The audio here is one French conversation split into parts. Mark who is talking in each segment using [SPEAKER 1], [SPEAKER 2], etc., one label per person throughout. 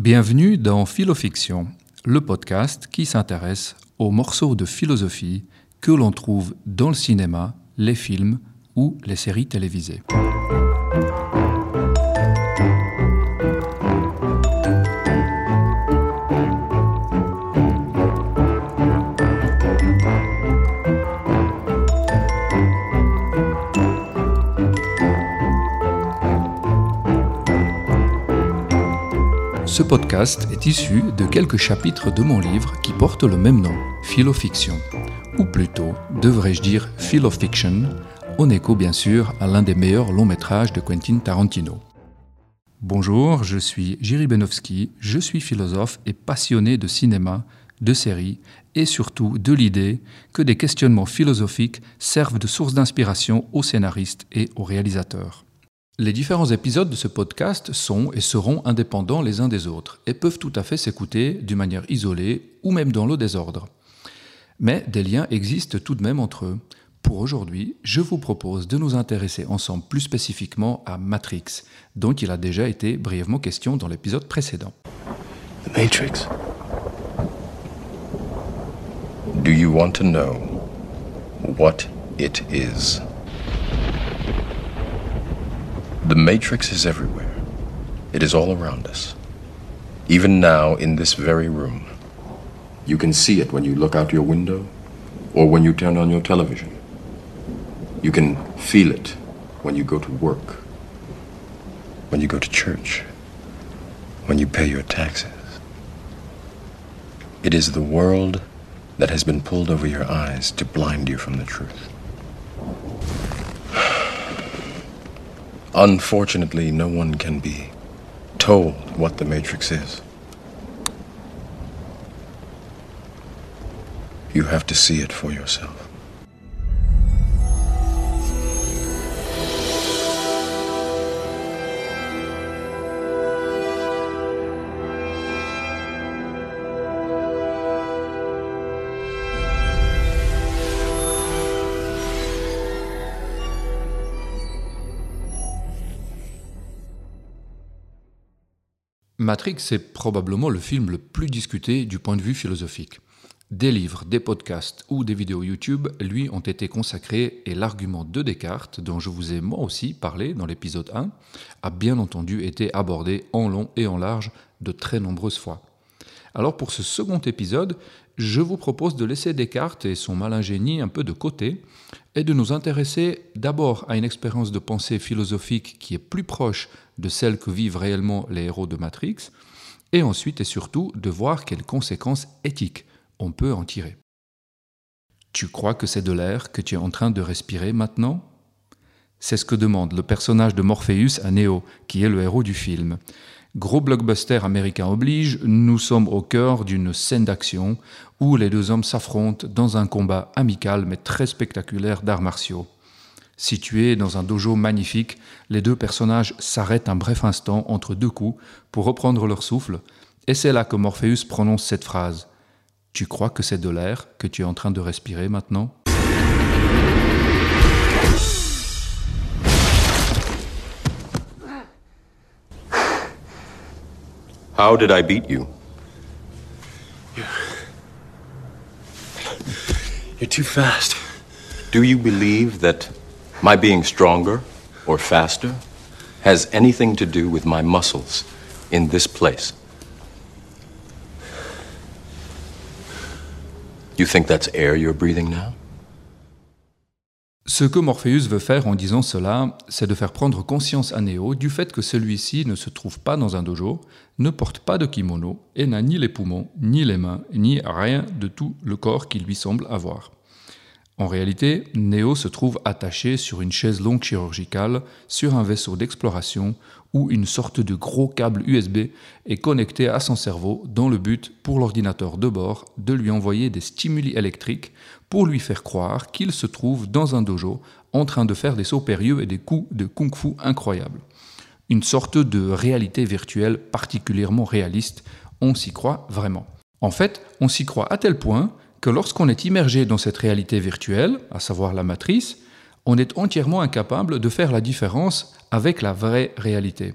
[SPEAKER 1] Bienvenue dans Philofiction, le podcast qui s'intéresse aux morceaux de philosophie que l'on trouve dans le cinéma, les films ou les séries télévisées. Ce podcast est issu de quelques chapitres de mon livre qui porte le même nom, Philofiction, ou plutôt, devrais-je dire Philofiction, en écho bien sûr à l'un des meilleurs longs métrages de Quentin Tarantino. Bonjour, je suis Jiri Benowski, je suis philosophe et passionné de cinéma, de séries et surtout de l'idée que des questionnements philosophiques servent de source d'inspiration aux scénaristes et aux réalisateurs. Les différents épisodes de ce podcast sont et seront indépendants les uns des autres et peuvent tout à fait s'écouter d'une manière isolée ou même dans le désordre. Mais des liens existent tout de même entre eux. Pour aujourd'hui, je vous propose de nous intéresser ensemble plus spécifiquement à Matrix, dont il a déjà été brièvement question dans l'épisode précédent.
[SPEAKER 2] Matrix. Do you want to know what it is? The Matrix is everywhere. It is all around us. Even now, in this very room. You can see it when you look out your window or when you turn on your television. You can feel it when you go to work, when you go to church, when you pay your taxes. It is the world that has been pulled over your eyes to blind you from the truth. Unfortunately, no one can be told what the Matrix is. You have to see it for yourself.
[SPEAKER 1] Matrix est probablement le film le plus discuté du point de vue philosophique. Des livres, des podcasts ou des vidéos YouTube lui ont été consacrés et l'argument de Descartes, dont je vous ai moi aussi parlé dans l'épisode 1, a bien entendu été abordé en long et en large de très nombreuses fois. Alors pour ce second épisode, je vous propose de laisser Descartes et son malingénie un peu de côté et de nous intéresser d'abord à une expérience de pensée philosophique qui est plus proche de celle que vivent réellement les héros de Matrix, et ensuite et surtout de voir quelles conséquences éthiques on peut en tirer. Tu crois que c'est de l'air que tu es en train de respirer maintenant? C'est ce que demande le personnage de Morpheus à Neo, qui est le héros du film. Gros blockbuster américain oblige, nous sommes au cœur d'une scène d'action où les deux hommes s'affrontent dans un combat amical mais très spectaculaire d'arts martiaux. Situés dans un dojo magnifique, les deux personnages s'arrêtent un bref instant entre deux coups pour reprendre leur souffle, et c'est là que Morpheus prononce cette phrase. Tu crois que c'est de l'air que tu es en train de respirer maintenant?
[SPEAKER 2] How did I beat you?
[SPEAKER 3] You're too fast.
[SPEAKER 2] Do you believe that my being stronger or faster has anything to do with my muscles in this place? You think that's air you're breathing now?
[SPEAKER 1] Ce que Morpheus veut faire en disant cela, c'est de faire prendre conscience à Neo du fait que celui-ci ne se trouve pas dans un dojo, ne porte pas de kimono et n'a ni les poumons, ni les mains, ni rien de tout le corps qui lui semble avoir. En réalité, Neo se trouve attaché sur une chaise longue chirurgicale sur un vaisseau d'exploration où une sorte de gros câble USB est connecté à son cerveau dans le but pour l'ordinateur de bord de lui envoyer des stimuli électriques pour lui faire croire qu'il se trouve dans un dojo en train de faire des sauts périlleux et des coups de kung-fu incroyables. Une sorte de réalité virtuelle particulièrement réaliste, on s'y croit vraiment. En fait, on s'y croit à tel point que lorsqu'on est immergé dans cette réalité virtuelle, à savoir la matrice, on est entièrement incapable de faire la différence avec la vraie réalité.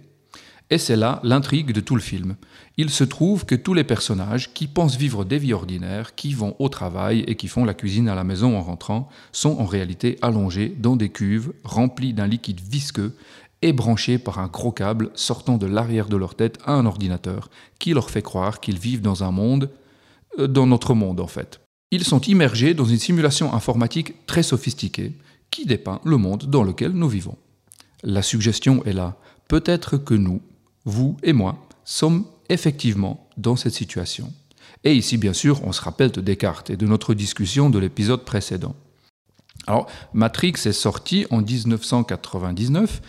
[SPEAKER 1] Et c'est là l'intrigue de tout le film. Il se trouve que tous les personnages qui pensent vivre des vies ordinaires, qui vont au travail et qui font la cuisine à la maison en rentrant, sont en réalité allongés dans des cuves remplies d'un liquide visqueux et branchés par un gros câble sortant de l'arrière de leur tête à un ordinateur qui leur fait croire qu'ils vivent dans un monde, euh, dans notre monde en fait. Ils sont immergés dans une simulation informatique très sophistiquée qui dépeint le monde dans lequel nous vivons. La suggestion est là. Peut-être que nous, vous et moi, sommes effectivement dans cette situation. Et ici, bien sûr, on se rappelle de Descartes et de notre discussion de l'épisode précédent. Alors, Matrix est sorti en 1999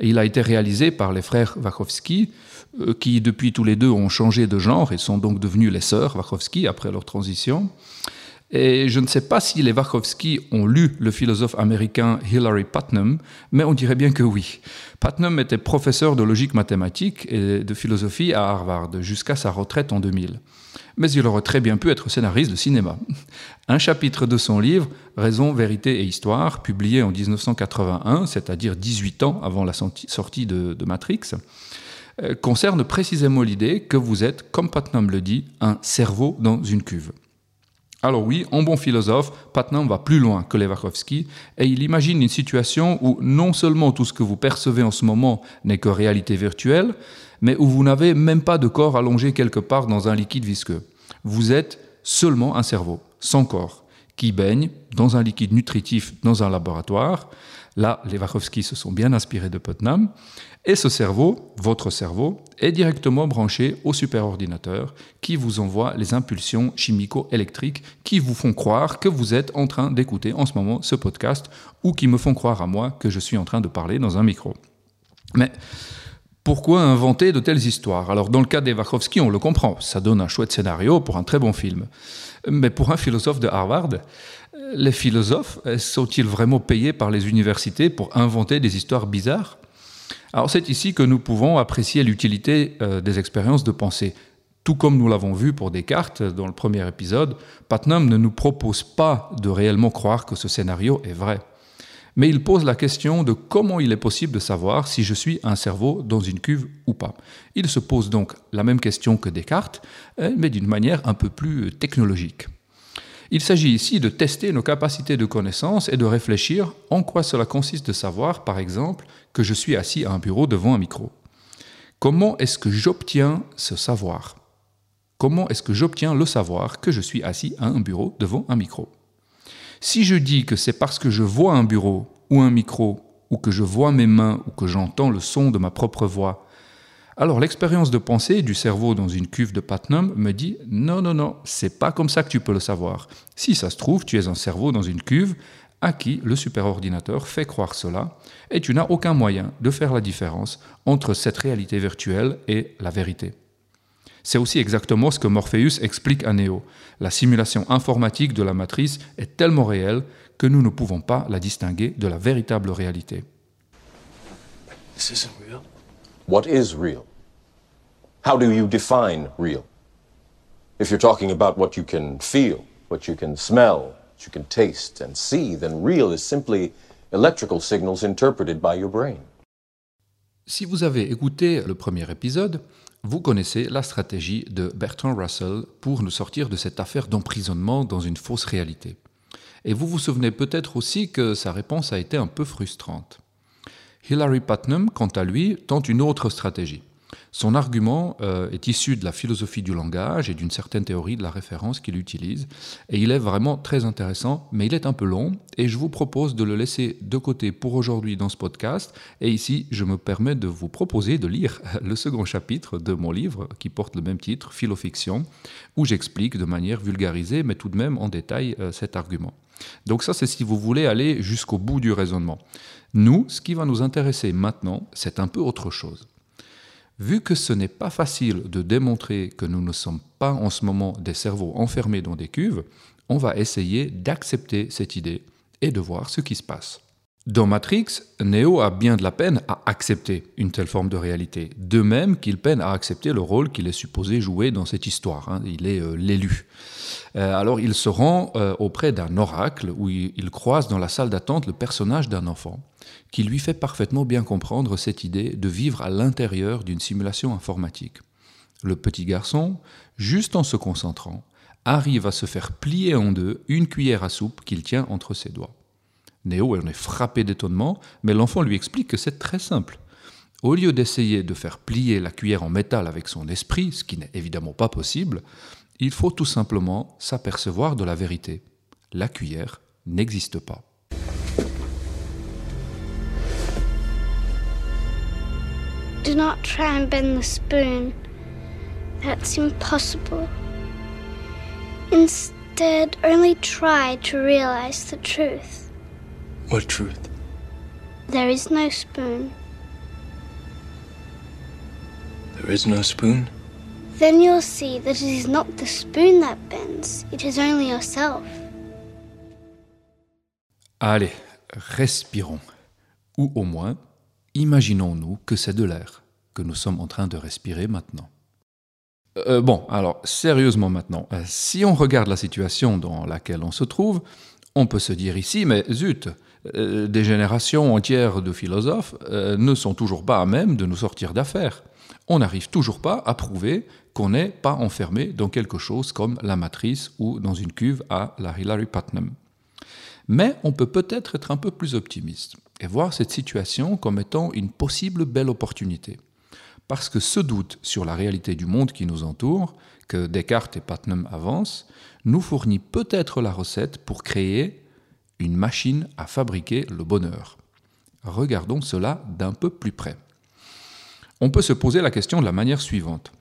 [SPEAKER 1] et il a été réalisé par les frères Wachowski, euh, qui depuis tous les deux ont changé de genre et sont donc devenus les sœurs Wachowski après leur transition. Et je ne sais pas si les Wachowski ont lu le philosophe américain Hilary Putnam, mais on dirait bien que oui. Putnam était professeur de logique mathématique et de philosophie à Harvard jusqu'à sa retraite en 2000. Mais il aurait très bien pu être scénariste de cinéma. Un chapitre de son livre, Raison, vérité et histoire, publié en 1981, c'est-à-dire 18 ans avant la sortie de, de Matrix, euh, concerne précisément l'idée que vous êtes, comme Putnam le dit, un cerveau dans une cuve. Alors oui, en bon philosophe, Patnam va plus loin que Lewachowski et il imagine une situation où non seulement tout ce que vous percevez en ce moment n'est que réalité virtuelle, mais où vous n'avez même pas de corps allongé quelque part dans un liquide visqueux. Vous êtes seulement un cerveau, sans corps, qui baigne dans un liquide nutritif dans un laboratoire. Là, les Wachowski se sont bien inspirés de Putnam et ce cerveau, votre cerveau, est directement branché au superordinateur qui vous envoie les impulsions chimico-électriques qui vous font croire que vous êtes en train d'écouter en ce moment ce podcast ou qui me font croire à moi que je suis en train de parler dans un micro. Mais pourquoi inventer de telles histoires? Alors dans le cas des Wachowski, on le comprend, ça donne un chouette scénario pour un très bon film. Mais pour un philosophe de Harvard, les philosophes sont-ils vraiment payés par les universités pour inventer des histoires bizarres? Alors c'est ici que nous pouvons apprécier l'utilité euh, des expériences de pensée. Tout comme nous l'avons vu pour Descartes dans le premier épisode, Putnam ne nous propose pas de réellement croire que ce scénario est vrai. Mais il pose la question de comment il est possible de savoir si je suis un cerveau dans une cuve ou pas. Il se pose donc la même question que Descartes, euh, mais d'une manière un peu plus technologique. Il s'agit ici de tester nos capacités de connaissance et de réfléchir en quoi cela consiste de savoir, par exemple, que je suis assis à un bureau devant un micro. Comment est-ce que j'obtiens ce savoir? Comment est-ce que j'obtiens le savoir que je suis assis à un bureau devant un micro? Si je dis que c'est parce que je vois un bureau ou un micro, ou que je vois mes mains, ou que j'entends le son de ma propre voix, alors l'expérience de pensée du cerveau dans une cuve de Putnam me dit non, non, non, c'est pas comme ça que tu peux le savoir. Si ça se trouve, tu es un cerveau dans une cuve à qui le superordinateur fait croire cela, et tu n'as aucun moyen de faire la différence entre cette réalité virtuelle et la vérité. C'est aussi exactement ce que Morpheus explique à Neo. La simulation informatique de la matrice est tellement réelle que nous ne pouvons pas la distinguer de la véritable réalité.
[SPEAKER 2] What is real? How do you define real? If you're talking about what you can feel, what you can smell, what you can taste and see, then real is simply electrical signals interpreted by your brain.
[SPEAKER 1] Si vous avez écouté le premier épisode, vous connaissez la stratégie de Bertrand Russell pour nous sortir de cette affaire d'emprisonnement dans une fausse réalité. Et vous vous souvenez peut-être aussi que sa réponse a été un peu frustrante. Hilary Putnam, quant à lui, tente une autre stratégie. Son argument euh, est issu de la philosophie du langage et d'une certaine théorie de la référence qu'il utilise, et il est vraiment très intéressant, mais il est un peu long, et je vous propose de le laisser de côté pour aujourd'hui dans ce podcast, et ici je me permets de vous proposer de lire le second chapitre de mon livre qui porte le même titre, Philofiction, où j'explique de manière vulgarisée, mais tout de même en détail, euh, cet argument. Donc ça, c'est si vous voulez aller jusqu'au bout du raisonnement. Nous, ce qui va nous intéresser maintenant, c'est un peu autre chose. Vu que ce n'est pas facile de démontrer que nous ne sommes pas en ce moment des cerveaux enfermés dans des cuves, on va essayer d'accepter cette idée et de voir ce qui se passe. Dans Matrix, Neo a bien de la peine à accepter une telle forme de réalité, de même qu'il peine à accepter le rôle qu'il est supposé jouer dans cette histoire. hein. Il est euh, l'élu. Euh, alors il se rend euh, auprès d'un oracle où il, il croise dans la salle d'attente le personnage d'un enfant qui lui fait parfaitement bien comprendre cette idée de vivre à l'intérieur d'une simulation informatique. Le petit garçon, juste en se concentrant, arrive à se faire plier en deux une cuillère à soupe qu'il tient entre ses doigts. Néo en est frappé d'étonnement, mais l'enfant lui explique que c'est très simple. Au lieu d'essayer de faire plier la cuillère en métal avec son esprit, ce qui n'est évidemment pas possible, il faut tout simplement s'apercevoir de la vérité. La cuillère n'existe pas.
[SPEAKER 3] Impossible. Instead, only try to realize the truth.
[SPEAKER 2] What truth?
[SPEAKER 3] There is no spoon.
[SPEAKER 2] There is no spoon?
[SPEAKER 3] Then you'll see that it is not the spoon that bends, it is only yourself.
[SPEAKER 1] Allez, respirons. Ou au moins, imaginons-nous que c'est de l'air que nous sommes en train de respirer maintenant. Euh, bon, alors, sérieusement maintenant, euh, si on regarde la situation dans laquelle on se trouve, on peut se dire ici, mais zut, euh, des générations entières de philosophes euh, ne sont toujours pas à même de nous sortir d'affaires. On n'arrive toujours pas à prouver qu'on n'est pas enfermé dans quelque chose comme la matrice ou dans une cuve à la Hillary Putnam. Mais on peut peut-être être un peu plus optimiste et voir cette situation comme étant une possible belle opportunité. Parce que ce doute sur la réalité du monde qui nous entoure, que Descartes et Putnam avancent, nous fournit peut-être la recette pour créer une machine à fabriquer le bonheur. Regardons cela d'un peu plus près. On peut se poser la question de la manière suivante.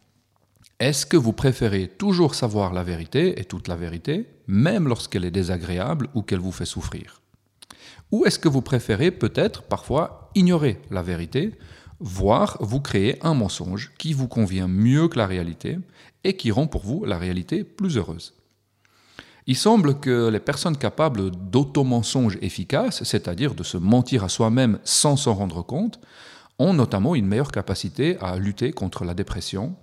[SPEAKER 1] Est-ce que vous préférez toujours savoir la vérité et toute la vérité, même lorsqu'elle est désagréable ou qu'elle vous fait souffrir? Ou est-ce que vous préférez peut-être parfois ignorer la vérité, voire vous créer un mensonge qui vous convient mieux que la réalité et qui rend pour vous la réalité plus heureuse? Il semble que les personnes capables d'automensonges efficaces, c'est-à-dire de se mentir à soi-même sans s'en rendre compte, ont notamment une meilleure capacité à lutter contre la dépression,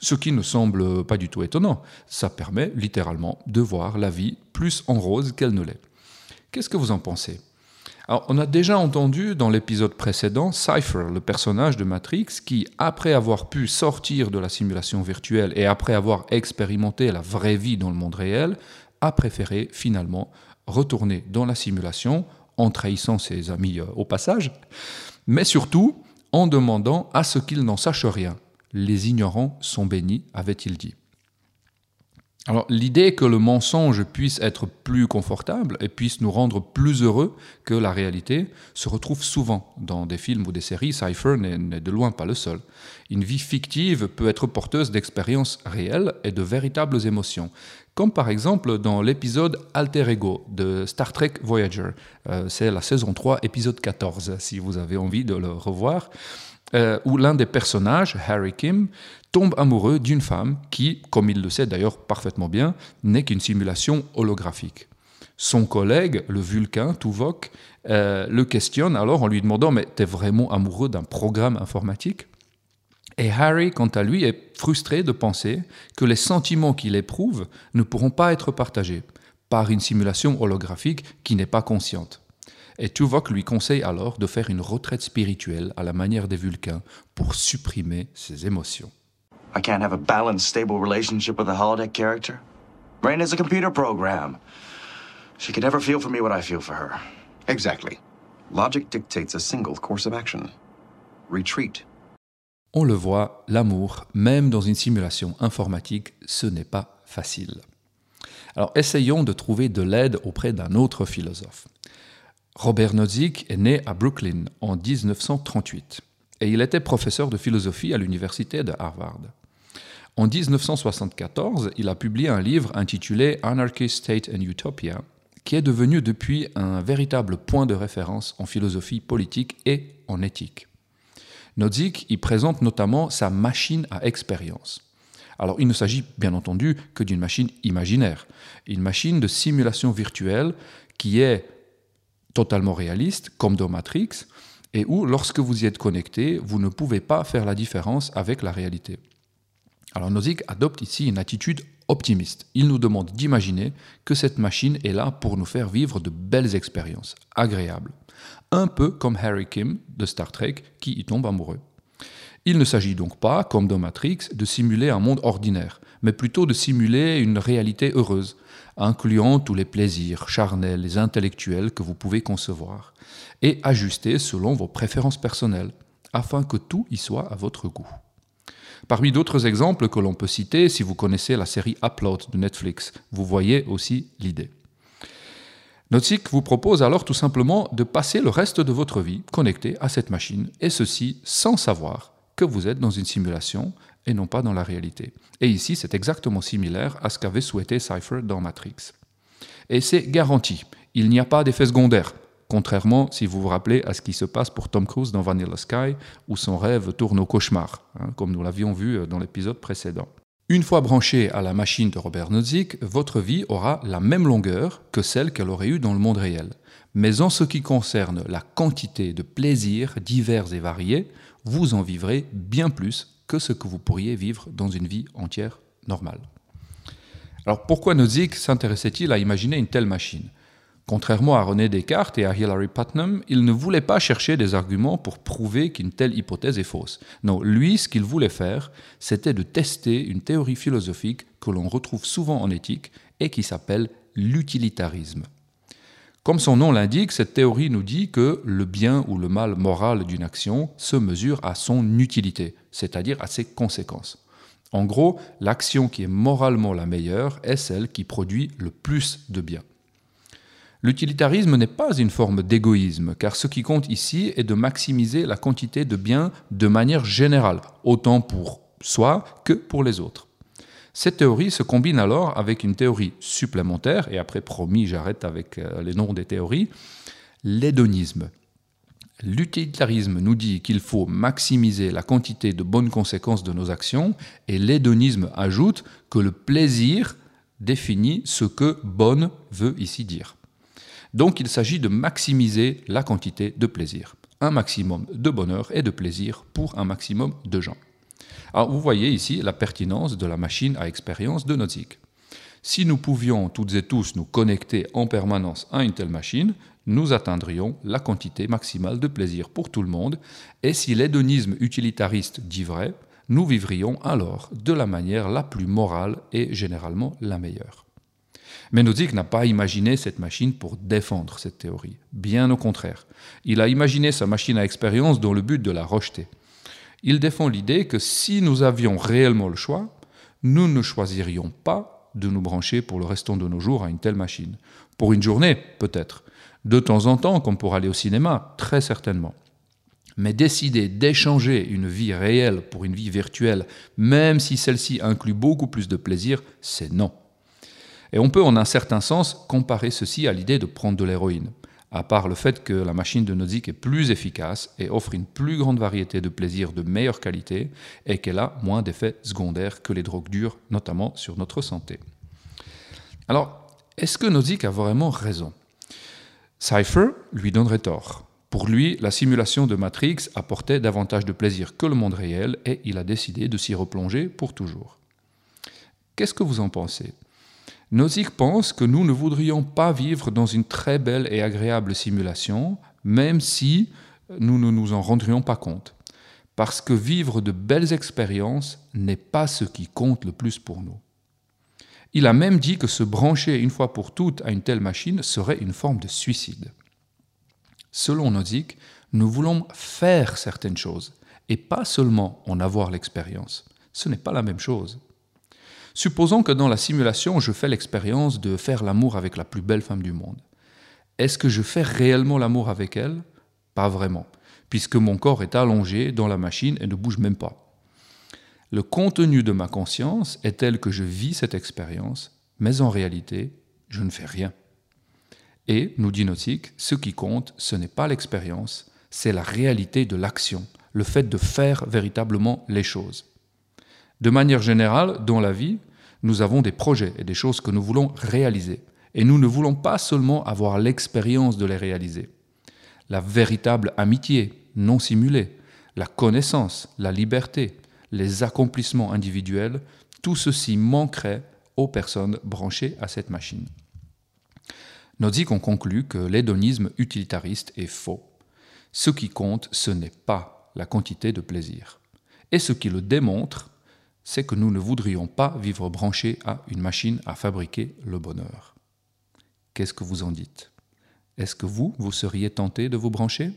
[SPEAKER 1] ce qui ne semble pas du tout étonnant. Ça permet littéralement de voir la vie plus en rose qu'elle ne l'est. Qu'est-ce que vous en pensez? On a déjà entendu dans l'épisode précédent Cypher, le personnage de Matrix, qui, après avoir pu sortir de la simulation virtuelle et après avoir expérimenté la vraie vie dans le monde réel, a préféré finalement retourner dans la simulation en trahissant ses amis euh, au passage, mais surtout en demandant à ce qu'ils n'en sachent rien. Les ignorants sont bénis, avait-il dit. Alors l'idée que le mensonge puisse être plus confortable et puisse nous rendre plus heureux que la réalité se retrouve souvent dans des films ou des séries. Cypher n'est de loin pas le seul. Une vie fictive peut être porteuse d'expériences réelles et de véritables émotions, comme par exemple dans l'épisode Alter Ego de Star Trek Voyager. Euh, C'est la saison 3, épisode 14, si vous avez envie de le revoir. Euh, où l'un des personnages, Harry Kim, tombe amoureux d'une femme qui, comme il le sait d'ailleurs parfaitement bien, n'est qu'une simulation holographique. Son collègue, le Vulcain, Tuvok, euh, le questionne alors en lui demandant Mais t'es vraiment amoureux d'un programme informatique? Et Harry, quant à lui, est frustré de penser que les sentiments qu'il éprouve ne pourront pas être partagés par une simulation holographique qui n'est pas consciente. Et Tuvok lui conseille alors de faire une retraite spirituelle à la manière des Vulcains pour supprimer ses émotions.
[SPEAKER 4] I can't have a balanced, stable relationship with a holodeck character. Rain is a computer program. She can never feel for me what I feel for her.
[SPEAKER 5] Exactly. Logic dictates a single course of action retreat.
[SPEAKER 1] On le voit, l'amour, même dans une simulation informatique, ce n'est pas facile. Alors essayons de trouver de l'aide auprès d'un autre philosophe. Robert Nozick est né à Brooklyn en 1938 et il était professeur de philosophie à l'université de Harvard. En 1974, il a publié un livre intitulé Anarchy, State and Utopia, qui est devenu depuis un véritable point de référence en philosophie politique et en éthique. Nozick y présente notamment sa machine à expérience. Alors il ne s'agit bien entendu que d'une machine imaginaire, une machine de simulation virtuelle qui est totalement réaliste, comme dans Matrix, et où, lorsque vous y êtes connecté, vous ne pouvez pas faire la différence avec la réalité. Alors Nozick adopte ici une attitude optimiste. Il nous demande d'imaginer que cette machine est là pour nous faire vivre de belles expériences, agréables. Un peu comme Harry Kim de Star Trek qui y tombe amoureux. Il ne s'agit donc pas, comme dans Matrix, de simuler un monde ordinaire, mais plutôt de simuler une réalité heureuse, incluant tous les plaisirs charnels et intellectuels que vous pouvez concevoir, et ajustés selon vos préférences personnelles, afin que tout y soit à votre goût. Parmi d'autres exemples que l'on peut citer, si vous connaissez la série Upload de Netflix, vous voyez aussi l'idée. Notsik vous propose alors tout simplement de passer le reste de votre vie connecté à cette machine, et ceci sans savoir que vous êtes dans une simulation et non pas dans la réalité. Et ici, c'est exactement similaire à ce qu'avait souhaité Cypher dans Matrix. Et c'est garanti, il n'y a pas d'effet secondaire, contrairement, si vous vous rappelez, à ce qui se passe pour Tom Cruise dans Vanilla Sky, où son rêve tourne au cauchemar, hein, comme nous l'avions vu euh, dans l'épisode précédent. Une fois branché à la machine de Robert Nozick, votre vie aura la même longueur que celle qu'elle aurait eue dans le monde réel. Mais en ce qui concerne la quantité de plaisirs divers et variés, vous en vivrez bien plus que ce que vous pourriez vivre dans une vie entière normale. Alors pourquoi Nozick s'intéressait-il à imaginer une telle machine? Contrairement à René Descartes et à Hilary Putnam, il ne voulait pas chercher des arguments pour prouver qu'une telle hypothèse est fausse. Non, lui, ce qu'il voulait faire, c'était de tester une théorie philosophique que l'on retrouve souvent en éthique et qui s'appelle l'utilitarisme. Comme son nom l'indique, cette théorie nous dit que le bien ou le mal moral d'une action se mesure à son utilité, c'est-à-dire à ses conséquences. En gros, l'action qui est moralement la meilleure est celle qui produit le plus de bien. L'utilitarisme n'est pas une forme d'égoïsme, car ce qui compte ici est de maximiser la quantité de biens de manière générale, autant pour soi que pour les autres. Cette théorie se combine alors avec une théorie supplémentaire, et après promis j'arrête avec euh, les noms des théories, l'hédonisme. L'utilitarisme nous dit qu'il faut maximiser la quantité de bonnes conséquences de nos actions, et l'hédonisme ajoute que le plaisir définit ce que bonne veut ici dire. Donc il s'agit de maximiser la quantité de plaisir. Un maximum de bonheur et de plaisir pour un maximum de gens. Alors vous voyez ici la pertinence de la machine à expérience de Nozick. Si nous pouvions toutes et tous nous connecter en permanence à une telle machine, nous atteindrions la quantité maximale de plaisir pour tout le monde, et si l'hédonisme utilitariste dit nous vivrions alors de la manière la plus morale et généralement la meilleure. Mais Nozick n'a pas imaginé cette machine pour défendre cette théorie. Bien au contraire. Il a imaginé sa machine à expérience dans le but de la rejeter. Il défend l'idée que si nous avions réellement le choix, nous ne choisirions pas de nous brancher pour le restant de nos jours à une telle machine. Pour une journée, peut-être. De temps en temps, comme pour aller au cinéma, très certainement. Mais décider d'échanger une vie réelle pour une vie virtuelle, même si celle-ci inclut beaucoup plus de plaisir, c'est non. Et on peut en un certain sens comparer ceci à l'idée de prendre de l'héroïne, à part le fait que la machine de Nozick est plus efficace et offre une plus grande variété de plaisirs de meilleure qualité et qu'elle a moins d'effets secondaires que les drogues dures, notamment sur notre santé. Alors, est-ce que Nozick a vraiment raison? Cypher lui donnerait tort. Pour lui, la simulation de Matrix apportait davantage de plaisir que le monde réel et il a décidé de s'y replonger pour toujours. Qu'est-ce que vous en pensez? Nozick pense que nous ne voudrions pas vivre dans une très belle et agréable simulation, même si nous ne nous en rendrions pas compte. Parce que vivre de belles expériences n'est pas ce qui compte le plus pour nous. Il a même dit que se brancher une fois pour toutes à une telle machine serait une forme de suicide. Selon Nozick, nous voulons faire certaines choses et pas seulement en avoir l'expérience. Ce n'est pas la même chose. Supposons que dans la simulation, je fais l'expérience de faire l'amour avec la plus belle femme du monde. Est-ce que je fais réellement l'amour avec elle? Pas vraiment, puisque mon corps est allongé dans la machine et ne bouge même pas. Le contenu de ma conscience est tel que je vis cette expérience, mais en réalité, je ne fais rien. Et, nous dit Nautique, ce qui compte, ce n'est pas l'expérience, c'est la réalité de l'action, le fait de faire véritablement les choses. De manière générale, dans la vie, nous avons des projets et des choses que nous voulons réaliser. Et nous ne voulons pas seulement avoir l'expérience de les réaliser. La véritable amitié, non simulée, la connaissance, la liberté, les accomplissements individuels, tout ceci manquerait aux personnes branchées à cette machine. Nozick conclut que l'hédonisme utilitariste est faux. Ce qui compte, ce n'est pas la quantité de plaisir. Et ce qui le démontre, c'est que nous ne voudrions pas vivre branchés à une machine à fabriquer le bonheur. Qu'est-ce que vous en dites? Est-ce que vous, vous seriez tenté de vous brancher?